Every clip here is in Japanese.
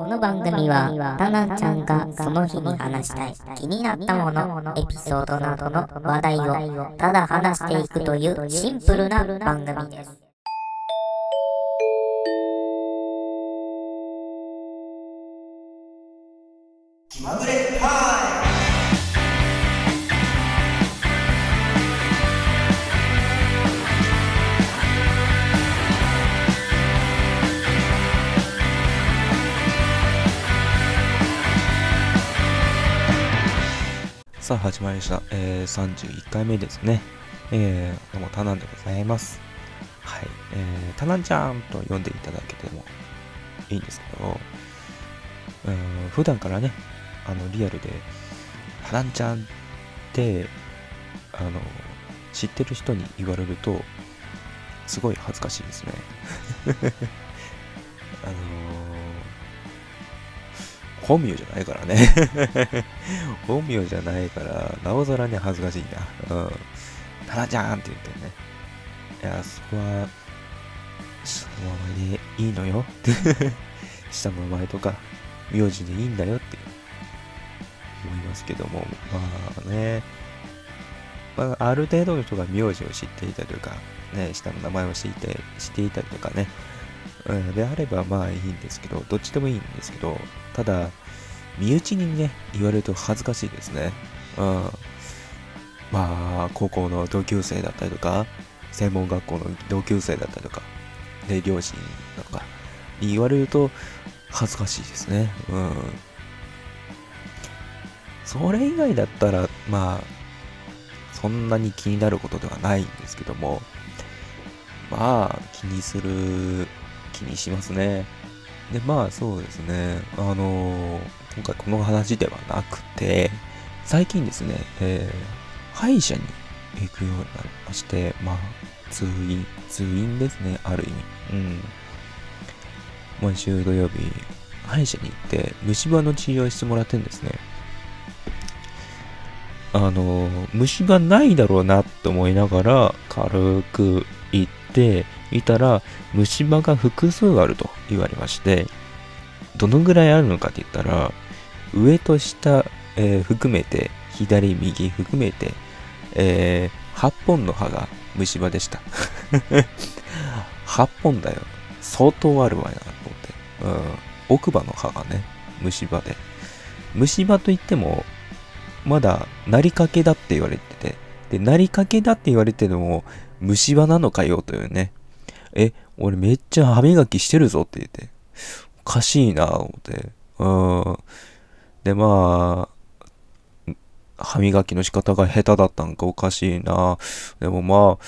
この番組は、タナちゃんがその日に話したい気になったもの、エピソードなどの話題をただ話していくというシンプルな番組です。さあ始まりました、えー、31回目ですね。えー、どうもタナンでございます。はい、えー、タナンちゃんと呼んでいただけてもいいんですけど、うん普段からね、あのリアルでタナンちゃんってあの知ってる人に言われるとすごい恥ずかしいですね。あの本名じゃないからね 本名じゃないから、なおさらに恥ずかしいな。うん。タナちゃんって言ってね。いや、そこは、下の名前でいいのよって 下の名前とか、名字でいいんだよって思いますけども、まあね、まあ、ある程度の人が名字を知っていたりとか、ね、下の名前を知って知っていたりとかね、うん、であればまあいいんですけど、どっちでもいいんですけど、ただ、身内にね、言われると恥ずかしいですね。うん。まあ、高校の同級生だったりとか、専門学校の同級生だったりとか、で、両親とかに言われると恥ずかしいですね。うん。それ以外だったら、まあ、そんなに気になることではないんですけども、まあ、気にする、気にしますね。で、まあそうですね、あのー、今回この話ではなくて、最近ですね、えー、歯医者に行くようになりまして、まあ、通院、通院ですね、ある意味。うん。毎週土曜日、歯医者に行って、虫歯の治療してもらってんですね。あの、虫歯ないだろうなって思いながら、軽く行ってみたら、虫歯が複数あると言われまして、どのぐらいあるのかって言ったら、上と下、えー、含めて、左、右含めて、えー、8本の歯が虫歯でした。8本だよ。相当あるわよなと思って。うん。奥歯の歯がね、虫歯で。虫歯といっても、まだ、なりかけだって言われてて、で、なりかけだって言われてるのも、虫歯なのかよというね。え、俺めっちゃ歯磨きしてるぞって言って。おかしいなぁ、思って。うん。で、まあ、歯磨きの仕方が下手だったんかおかしいな。でもまあ、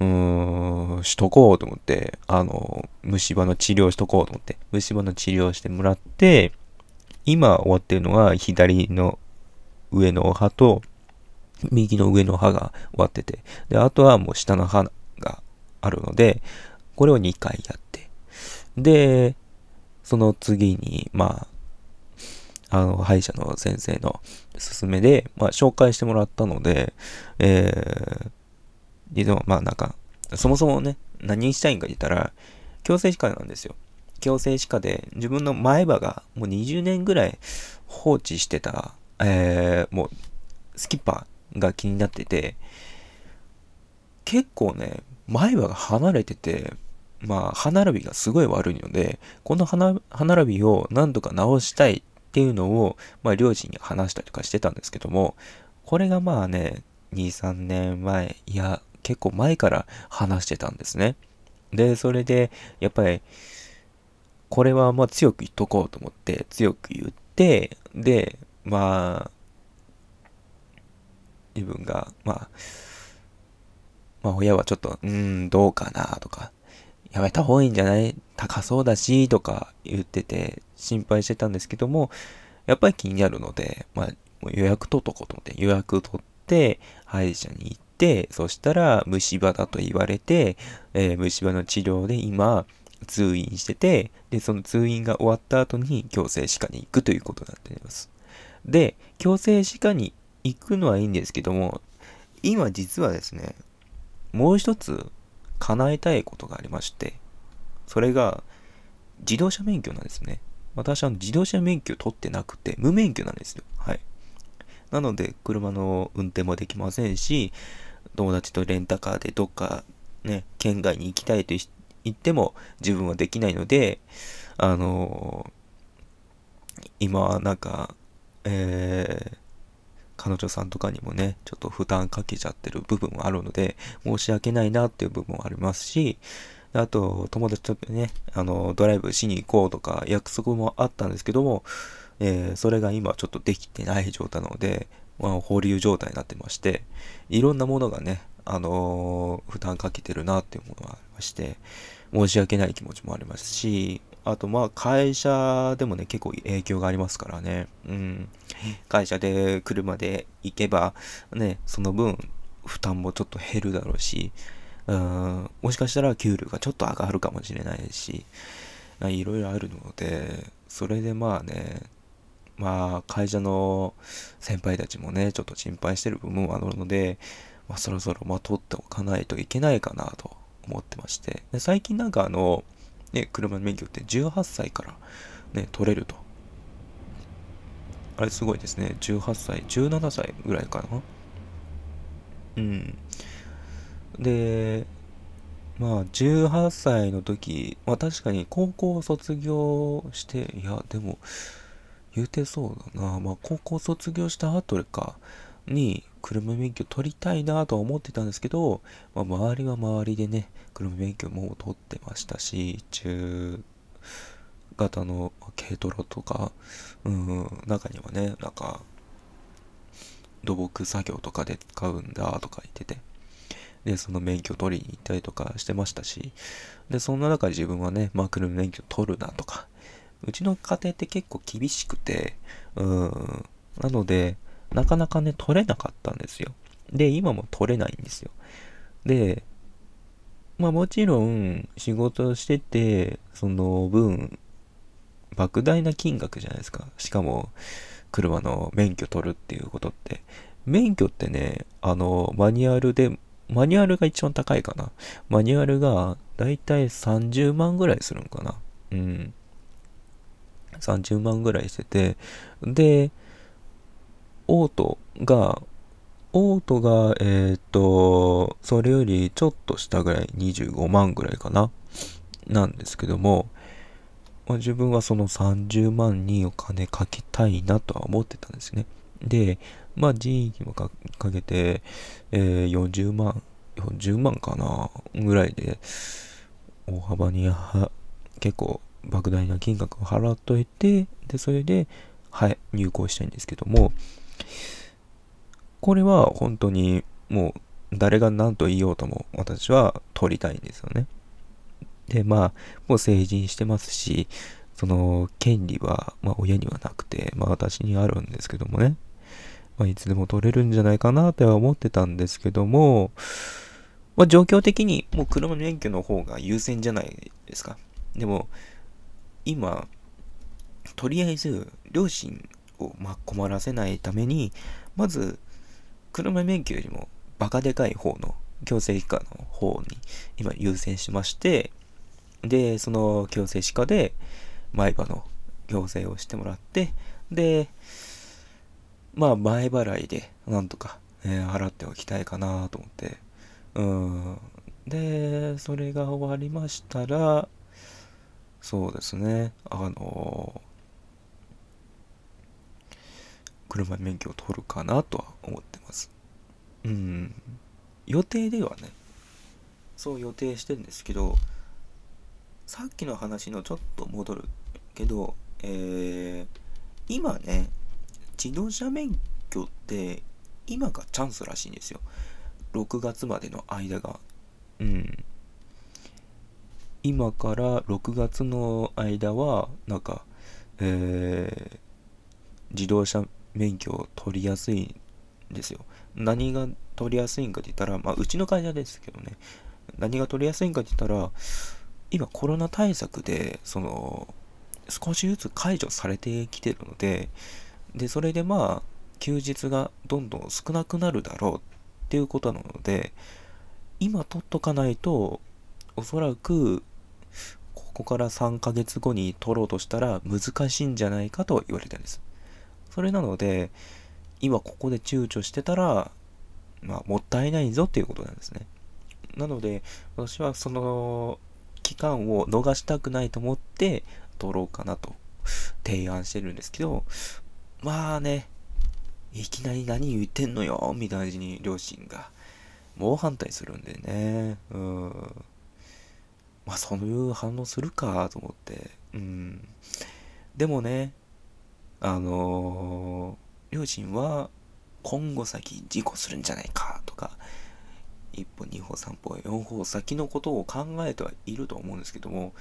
うーん、しとこうと思って、あの、虫歯の治療しとこうと思って、虫歯の治療してもらって、今終わってるのは左の上の歯と、右の上の歯が終わってて、で、あとはもう下の歯があるので、これを2回やって、で、その次に、まあ、あの、歯医者の先生の勧めで、まあ、紹介してもらったので、えー、でも、まあ、なんか、そもそもね、何したいんか言ったら、矯正歯科なんですよ。矯正歯科で、自分の前歯がもう20年ぐらい放置してた、えー、もう、スキッパーが気になってて、結構ね、前歯が離れてて、まあ、歯並びがすごい悪いので、この歯並びを何とか直したいっていうのを、まあ、両親に話したりとかしてたんですけども、これがまあね、2、3年前、いや、結構前から話してたんですね。で、それで、やっぱり、これはまあ強く言っとこうと思って、強く言って、で、まあ、自分が、まあ、まあ親はちょっと、うん、どうかなとか、やめた方がいいんじゃない？高そうだし、とか言ってて心配してたんですけども、やっぱり気になるので、まあ、予約取っとこうと思って、予約取って、歯医者に行って、そしたら虫歯だと言われて、えー、虫歯の治療で今、通院してて、で、その通院が終わった後に矯正歯科に行くということになっています。で、矯正歯科に行くのはいいんですけども、今実はですね、もう一つ叶えたいことがありまして、それが自動車免許なんですね。私は自動車免許取ってなくて、無免許なんですよ。はい。なので、車の運転もできませんし、友達とレンタカーでどっかね、県外に行きたいと言っても自分はできないので、あのー、今なんか、えー、彼女さんとかにもね、ちょっと負担かけちゃってる部分もあるので、申し訳ないなっていう部分もありますし、あと、友達とね、あの、ドライブしに行こうとか約束もあったんですけども、えー、それが今ちょっとできてない状態なので、まあ、保留状態になってまして、いろんなものがね、あのー、負担かけてるなっていうものがありまして、申し訳ない気持ちもありますし、あとまあ会社でもね、結構影響がありますからね。うん。会社で車で行けば、ね、その分負担もちょっと減るだろうし、うん、もしかしたら給料がちょっと上がるかもしれないし、いろいろあるので、それでまあね、まあ会社の先輩たちもね、ちょっと心配してる部分もあるので、まあそろそろまあ取っておかないといけないかなと思ってまして、で最近なんかあの、ね、車の免許って18歳からね、取れると。あれすごいですね。18歳、17歳ぐらいかな。うん。で、まあ、18歳の時、まあ確かに高校を卒業して、いや、でも、言うてそうだな。まあ、高校卒業した後か、に、車免許取りたいなとは思ってたんですけど、まあ、周りは周りでね、車免許も取ってましたし、中型の軽トラとか、うん、中にはね、なんか、土木作業とかで使うんだとか言ってて、で、その免許取りに行ったりとかしてましたし、で、そんな中で自分はね、まあ、車免許取るなとか、うちの家庭って結構厳しくて、うん、なので、なかなかね、取れなかったんですよ。で、今も取れないんですよ。で、まあもちろん仕事してて、その分、莫大な金額じゃないですか。しかも、車の免許取るっていうことって。免許ってね、あの、マニュアルで、マニュアルが一番高いかな。マニュアルがだいたい30万ぐらいするんかな。うん。30万ぐらいしてて、で、オートが、オートが、えっ、ー、と、それよりちょっと下ぐらい、25万ぐらいかな、なんですけども、まあ、自分はその30万にお金かけたいなとは思ってたんですね。で、まあ人費もかけて、えー、40万、40万かな、ぐらいで、大幅には、結構莫大な金額を払っといて、で、それで、はい、入校したいんですけども、これは本当にもう誰が何と言おうとも私は取りたいんですよね。で、まあ、もう成人してますし、その権利は、まあ、親にはなくて、まあ、私にあるんですけどもね。まあ、いつでも取れるんじゃないかなとは思ってたんですけども、まあ、状況的にもう車の免許の方が優先じゃないですか。でも、今、とりあえず、両親を、ま困らせないために、まず、車免許よりもバカでかい方の強制歯科の方に今優先しまして、で、その強制歯科で前歯の矯正をしてもらって、で、まあ前払いでなんとか、えー、払っておきたいかなと思って、うん。で、それが終わりましたら、そうですね、あの車免許を取るかなとは思ってます。うん。予定ではね、そう予定してるんですけど、さっきの話のちょっと戻るけど、えー、今ね、自動車免許って今がチャンスらしいんですよ。6月までの間が。うん。今から6月の間は、なんか、えー、自動車免許を取りやすいんですよ。何が取りやすいんかって言ったら、まあ、うちの会社ですけどね、何が取りやすいんかって言ったら、今コロナ対策で、その、少しずつ解除されてきてるので、で、それでまあ、休日がどんどん少なくなるだろうっていうことなので、今取っとかないと、おそらく、ここから3ヶ月後に取ろうとしたら難しいんじゃないかと言われてるんです。それなので、今ここで躊躇してたら、まあ、もったいないぞっていうことなんですね。なので、私はその期間を逃したくないと思って取ろうかなと提案してるんですけど、まあね、いきなり何言ってんのよみたいな感じに両親が猛反対するんでね。うん。まあそういう反応するかと思って。うん。でもね、あのー、両親は今後先事故するんじゃないかとか、一歩二歩三歩四歩先のことを考えてはいると思うんですけども、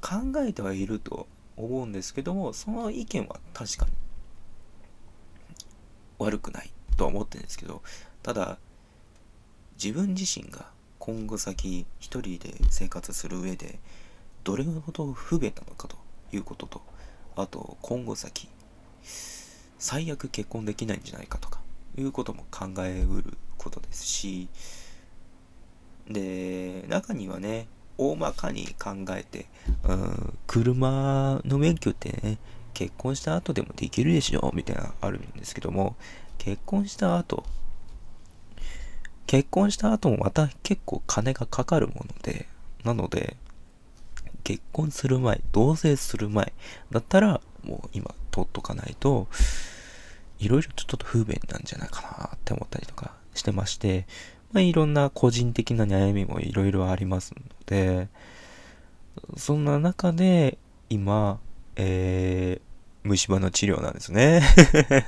考えてはいると思うんですけども、その意見は確かに悪くないとは思ってるんですけど、ただ、自分自身が今後先一人で生活する上で、どれほど不便なのかということと、あと今後先、最悪結婚できないんじゃないかとか、いうことも考えうることですし、で、中にはね、大まかに考えて、うん、車の免許ってね、結婚した後でもできるでしょみたいなあるんですけども、結婚した後、結婚した後もまた結構金がかかるもので、なので、結婚する前、同棲する前だったら、もう今取っとかないと、いろいろちょっと不便なんじゃないかなって思ったりとかしてまして、まあ、いろんな個人的な悩みもいろいろありますので、そんな中で今、えー、虫歯の治療なんですね。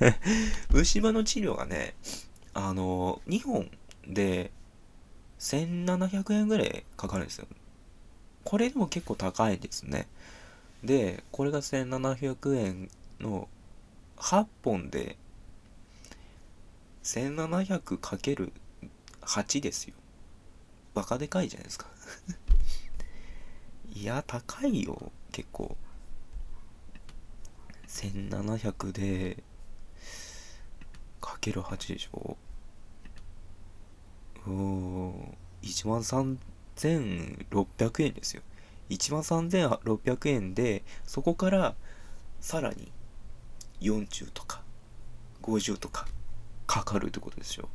虫歯の治療がね、あの、2本で1700円ぐらいかかるんですよ。これでも結構高いですね。で、これが1700円の8本で 1700×8 ですよ。バカでかいじゃないですか いや、高いよ、結構。1700で、かける8でしょうーん、1万3600円ですよ。1万3600円で、そこからさらに40とか50とかかかるってことですよ。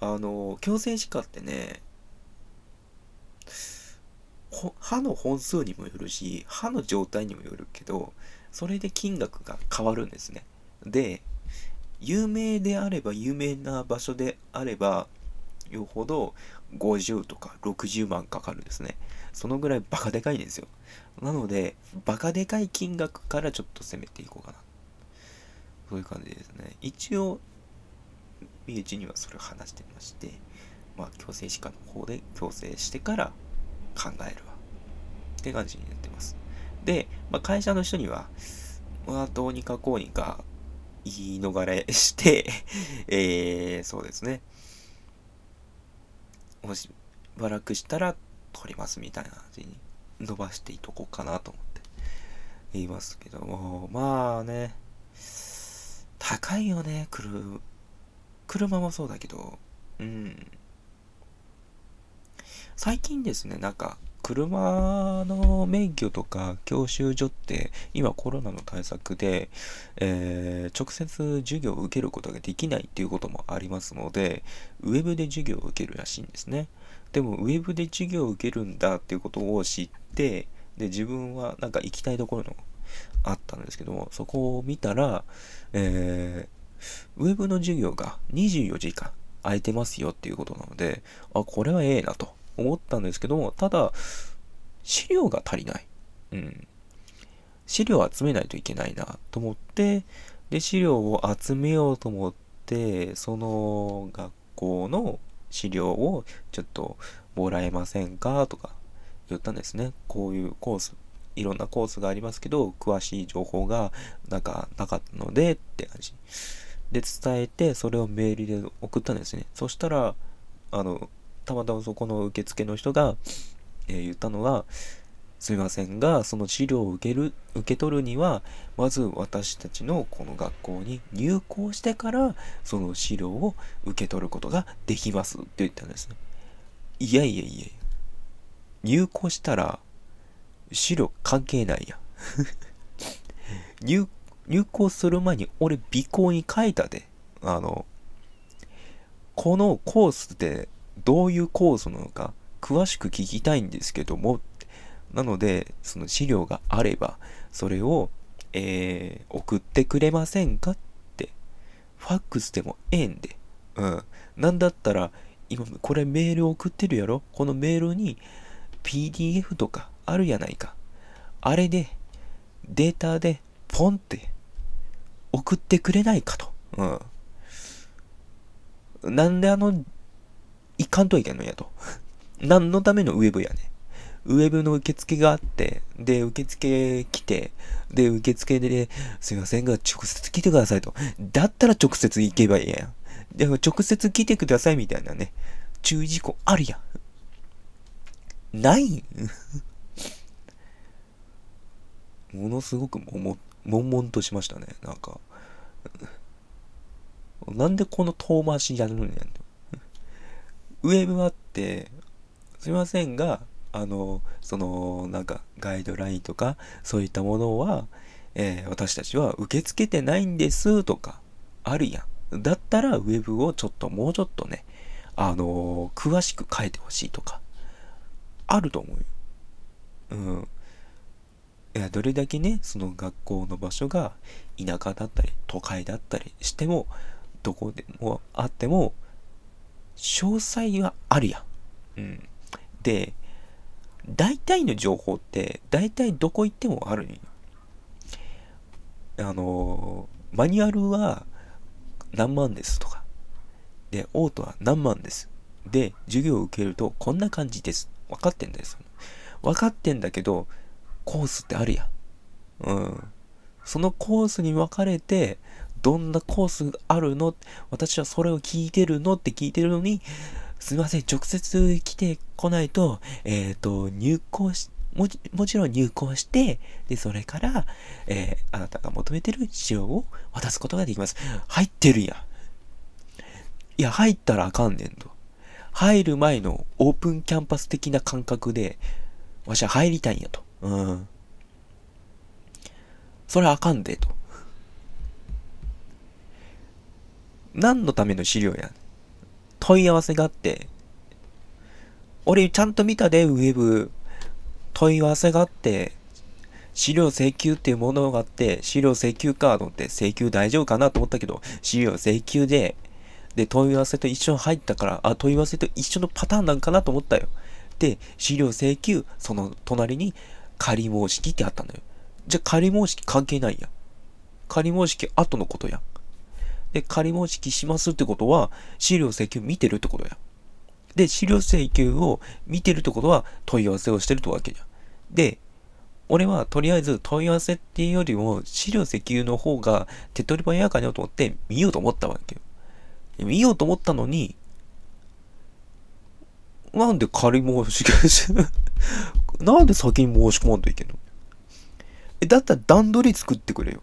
あの、矯正歯科ってね、歯の本数にもよるし、歯の状態にもよるけど、それで金額が変わるんですね。で、有名であれば、有名な場所であれば、よほど50とか60万かかるんですね。そのぐらいバカでかいんですよ。なので、バカでかい金額からちょっと攻めていこうかな。そういう感じですね。一応、身内にはそれを話してまして、まあ、強制歯科の方で強制してから考えるわ。って感じになってます。で、まあ、会社の人には、まあ、どうにかこうにか言い逃れして えー、そうですね。もしばらくしたら取りますみたいな感じに伸ばしていとこうかなと思って言いますけども、まあね、高いよね、車。車もそうだけど、うん。最近ですね、なんか、車の免許とか教習所って今コロナの対策で、えー、直接授業を受けることができないっていうこともありますのでウェブで授業を受けるらしいんですね。でもウェブで授業を受けるんだっていうことを知ってで自分はなんか行きたいところのあったんですけどもそこを見たら、えー、ウェブの授業が24時間空いてますよっていうことなのであこれはええなと。思ったんですけども、ただ、資料が足りない。うん。資料を集めないといけないなと思って、で、資料を集めようと思って、その学校の資料をちょっともらえませんかとか言ったんですね。こういうコース、いろんなコースがありますけど、詳しい情報がなんかなかったのでって感じ。で、伝えて、それをメールで送ったんですね。そしたら、あの、たまたまそこの受付の人が、えー、言ったのが、すいませんが、その資料を受ける、受け取るには、まず私たちのこの学校に入校してから、その資料を受け取ることができますって言ったんですね。いやいやいや入校したら、資料関係ないや。入、入校する前に俺尾行に書いたで。あの、このコースってどういうコースなのか詳しく聞きたいんですけども、なので、その資料があれば、それを、えー、送ってくれませんかって、ファックスでもええんで。うん。なんだったら、今、これメール送ってるやろ？このメールに PDF とかあるやないか。あれで、データで、ポンって送ってくれないかと。うん。なんであの、いかんといけんのやと。何のためのウェブやね。ウェブの受付があって、で、受付来て、で、受付で、ねすいませんが、直接来てくださいと。だったら直接行けばいいやん。でも直接来てくださいみたいなね、注意事項あるやん。ない ものすごくもも、悶々としましたね。なんか。なんでこの遠回しやるのやんウェブあって、すいませんが、あの、その、なんか、ガイドラインとか、そういったものは、えー、私たちは受け付けてないんですとか、あるやん。だったら、ウェブをちょっと、もうちょっとね、あの、詳しく書いてほしいとか、あると思うよ。うん。いや、どれだけね、その学校の場所が田舎だったり、都会だったりしても、どこでもあっても、詳細はあるやん。うん。で、大体の情報って、大体どこ行ってもあるんよ。あのー、マニュアルは何万ですとか。で、オートは何万です。で、授業を受けるとこんな感じです。分かってんだよ。分かってんだけど、コースってあるやん。うん。そのコースに分かれて、どんなコースあるの？私はそれを聞いてるのって聞いてるのに、すいません、直接来てこないと、えっ、ー、と、入校し、ももちろん入校して、で、それから、えー、あなたが求めてる資料を渡すことができます。入ってるやん。いや、入ったらあかんねんと。入る前のオープンキャンパス的な感覚で、わしは入りたいんやと。うん。それはあかんで、と。何のための資料や問い合わせがあって、俺ちゃんと見たで、ウェブ。問い合わせがあって、資料請求っていうものがあって、資料請求カードって請求大丈夫かなと思ったけど、資料請求で、で、問い合わせと一緒に入ったから、あ、問い合わせと一緒のパターンなんかなと思ったよ。で、資料請求、その隣に仮申しってあったのよ。じゃ、仮申し関係ないや。仮申し後のことや。で、仮申ししますってことは、資料請求見てるってことや。で、資料請求を見てるってことは問い合わせをしてるってわけじゃん。で、俺はとりあえず問い合わせっていうよりも資料請求の方が手っ取り早いかなと思って見ようと思ったわけよ。見ようと思ったのに、なんで仮申し なんで先に申し込まんといけんの？え、だったら段取り作ってくれよ。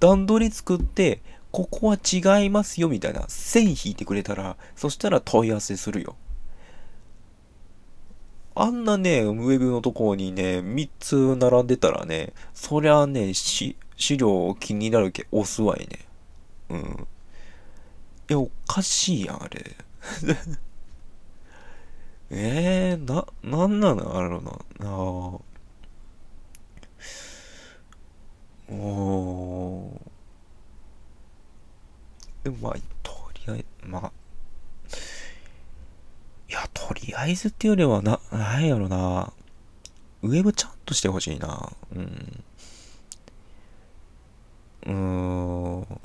段取り作って、ここは違いますよみたいな線引いてくれたら、そしたら問い合わせするよ。あんなね、ウェブのとこにね、3つ並んでたらね、そりゃね、資料気になるけ押すわいね。うん。いや、おかしいやん、あれ。えー、な、なんなのあるな。ああ。おー。でもまあ、とりあえず、まあ、いや、とりあえずっていうよりは、な、なんやろな。ウェブちゃんとしてほしいな。うん。うーん。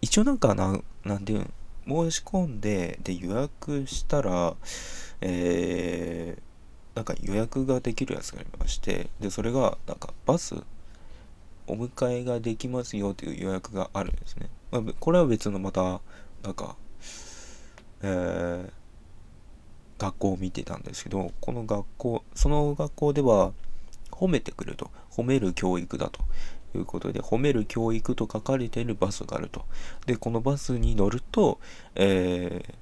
一応なんかな、なんていう申し込んで、で、予約したら、えー、なんか予約ができるやつがありまして、で、それが、なんかバス、お迎えができますよという予約があるんですね。まあ、これは別のまた、なんか、えー、学校を見てたんですけど、この学校、その学校では、褒めてくると。褒める教育だということで、褒める教育と書かれているバスがあると。で、このバスに乗ると、えー、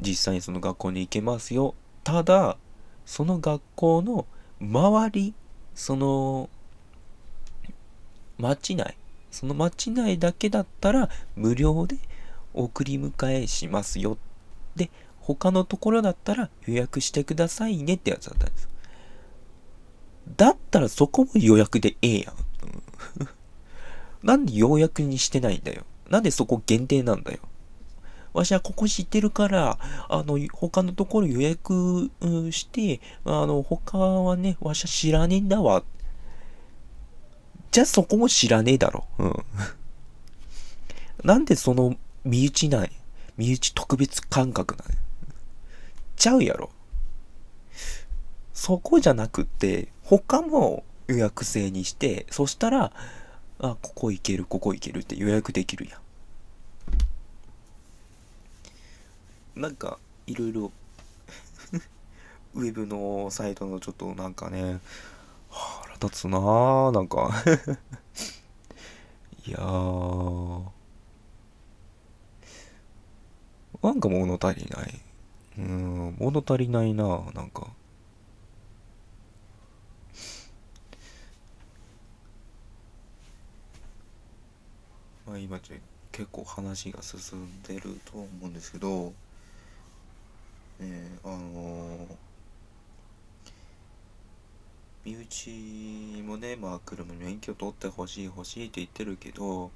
実際にその学校に行けますよ。ただ、その学校の周り、その、町内、その町内だけだったら無料で送り迎えしますよ。で、他のところだったら予約してくださいねってやつだったんです。だったらそこも予約でええやん。なんで予約にしてないんだよ。なんでそこ限定なんだよ。わしはここ知ってるから、あの、他のところ予約して、あの、他はね、わしは知らねえんだわっ。じゃあそこも知らねえだろ。うん。なんでその身内ない身内特別感覚なんちゃうやろ。そこじゃなくって、他も予約制にして、そしたら、あ、ここ行ける、ここ行けるって予約できるやん。なんか、いろいろ、ウェブのサイトのちょっとなんかね、立つなぁ、なんか。いやー。なんか物足りない。うん、物足りないなぁ、なんか。まあ今ちょ結構話が進んでると思うんですけど、ねえ、あのー身内もね、まあ車の免許取ってほしい欲しいって言ってるけど、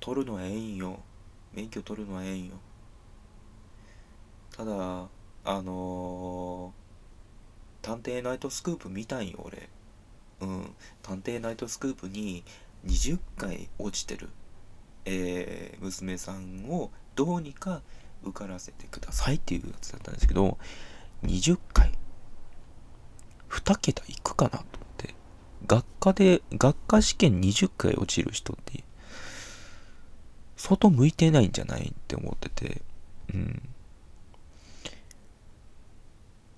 取るのはええんよ。免許取るのはええんよ。ただ、あのー探偵ナイトスクープ見たんよ、俺。うん。探偵ナイトスクープに20回落ちてる、えー娘さんをどうにか受からせてくださいっていうやつだったんですけど、20回。2桁いくかなと思って。学科で、学科試験20回落ちる人って、相当向いてないんじゃないって思ってて、うん。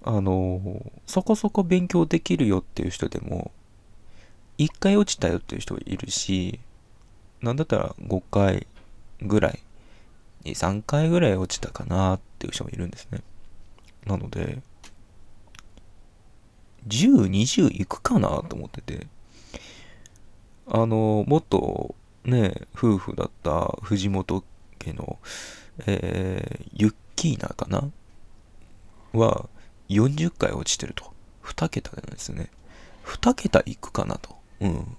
あのそこそこ勉強できるよっていう人でも、1回落ちたよっていう人いるし、なんだったら5回ぐらい、2、3回ぐらい落ちたかなっていう人もいるんですね。なので、10、20いくかなと思ってて、あの、もっとね、夫婦だった藤本家の、えー、ユッキーナかな？は40回落ちてると。2桁なんですね。2桁いくかなと。うん。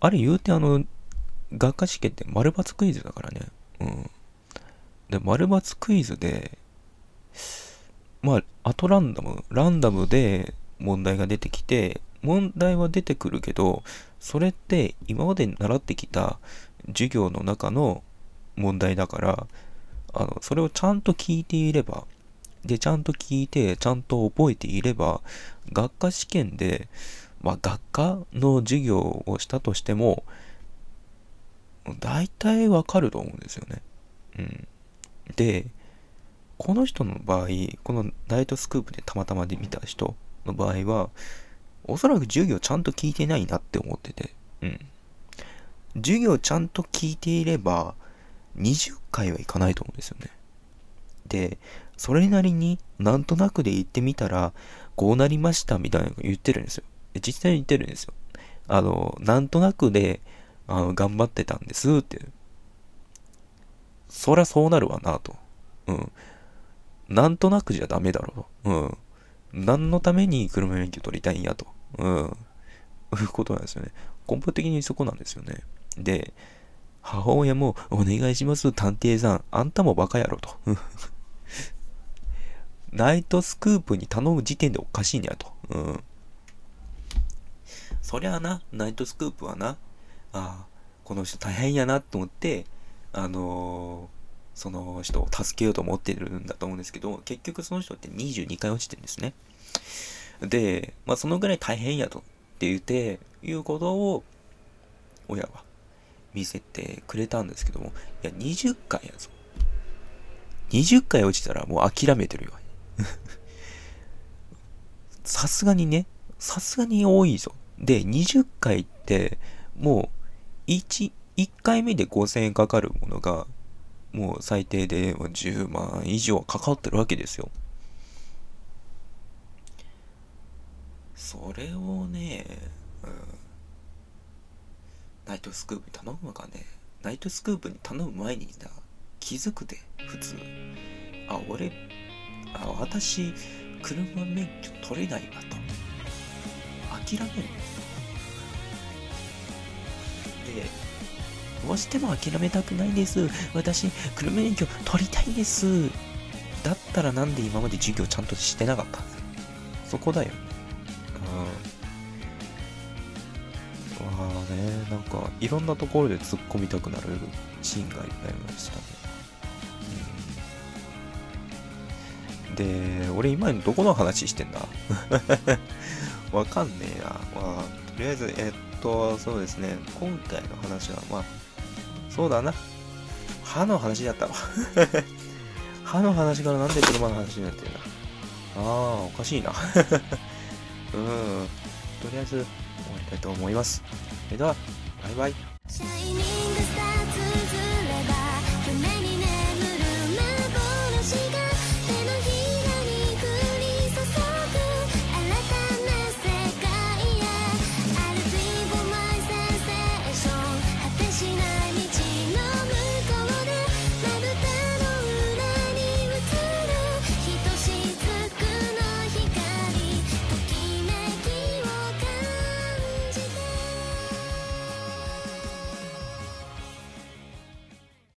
あれ言うてあの、学科試験って丸抜クイズだからね。うん。で、丸抜クイズで、まあ、あとランダム、ランダムで問題が出てきて、問題は出てくるけど、それって今まで習ってきた授業の中の問題だから、あの、それをちゃんと聞いていれば、で、ちゃんと聞いて、ちゃんと覚えていれば、学科試験で、まあ、学科の授業をしたとしても、大体わかると思うんですよね。うん。で、この人の場合、このナイトスクープでたまたまで見た人の場合は、おそらく授業ちゃんと聞いてないなって思ってて、うん。授業ちゃんと聞いていれば、20回はいかないと思うんですよね。で、それなりになんとなくで言ってみたら、こうなりましたみたいなの言ってるんですよ。実際に言ってるんですよ。あの、なんとなくで、あの、頑張ってたんですって。そりゃそうなるわなと。うん。なんとなくじゃダメだろう。うん。何のために車免許取りたいんやと。うん。いうことなんですよね。根本的にそこなんですよね。で、母親も、お願いします、探偵さん。あんたもバカやろと。ナイトスクープに頼む時点でおかしいんやと。うん。そりゃあな、ナイトスクープはな、ああ、この人大変やなと思って、あのーその人を助けようと思ってるんだと思うんですけど、結局その人って22回落ちてるんですね。で、まあそのぐらい大変やとって言って、いうことを、親は見せてくれたんですけども、いや、20回やぞ。20回落ちたらもう諦めてるよ。さすがにね、さすがに多いぞ。で、20回って、もう、1、1回目で5000円かかるものが、もう最低で10万以上かかってるわけですよ。それをね、うん、ナイトスクープに頼むかね。ナイトスクープに頼む前にな、気づくで、普通。あ、俺、あ、私、車免許取れないわと。諦める。で、どうしても諦めたくないです。私、車免許取りたいです。だったらなんで今まで授業ちゃんとしてなかった？そこだよね。うん。わあね、なんか、いろんなところで突っ込みたくなるシーンがいっぱいありましたね。で、俺今どこの話してんだ？わかんねえな。まあ、とりあえず、えっと、そうですね、今回の話は、まあ、そうだな。歯の話だったわ。歯の話からなんで車の話になってるんだ。ああ、おかしいな。うん。とりあえず、終わりたいと思います。それでは、バイバイ。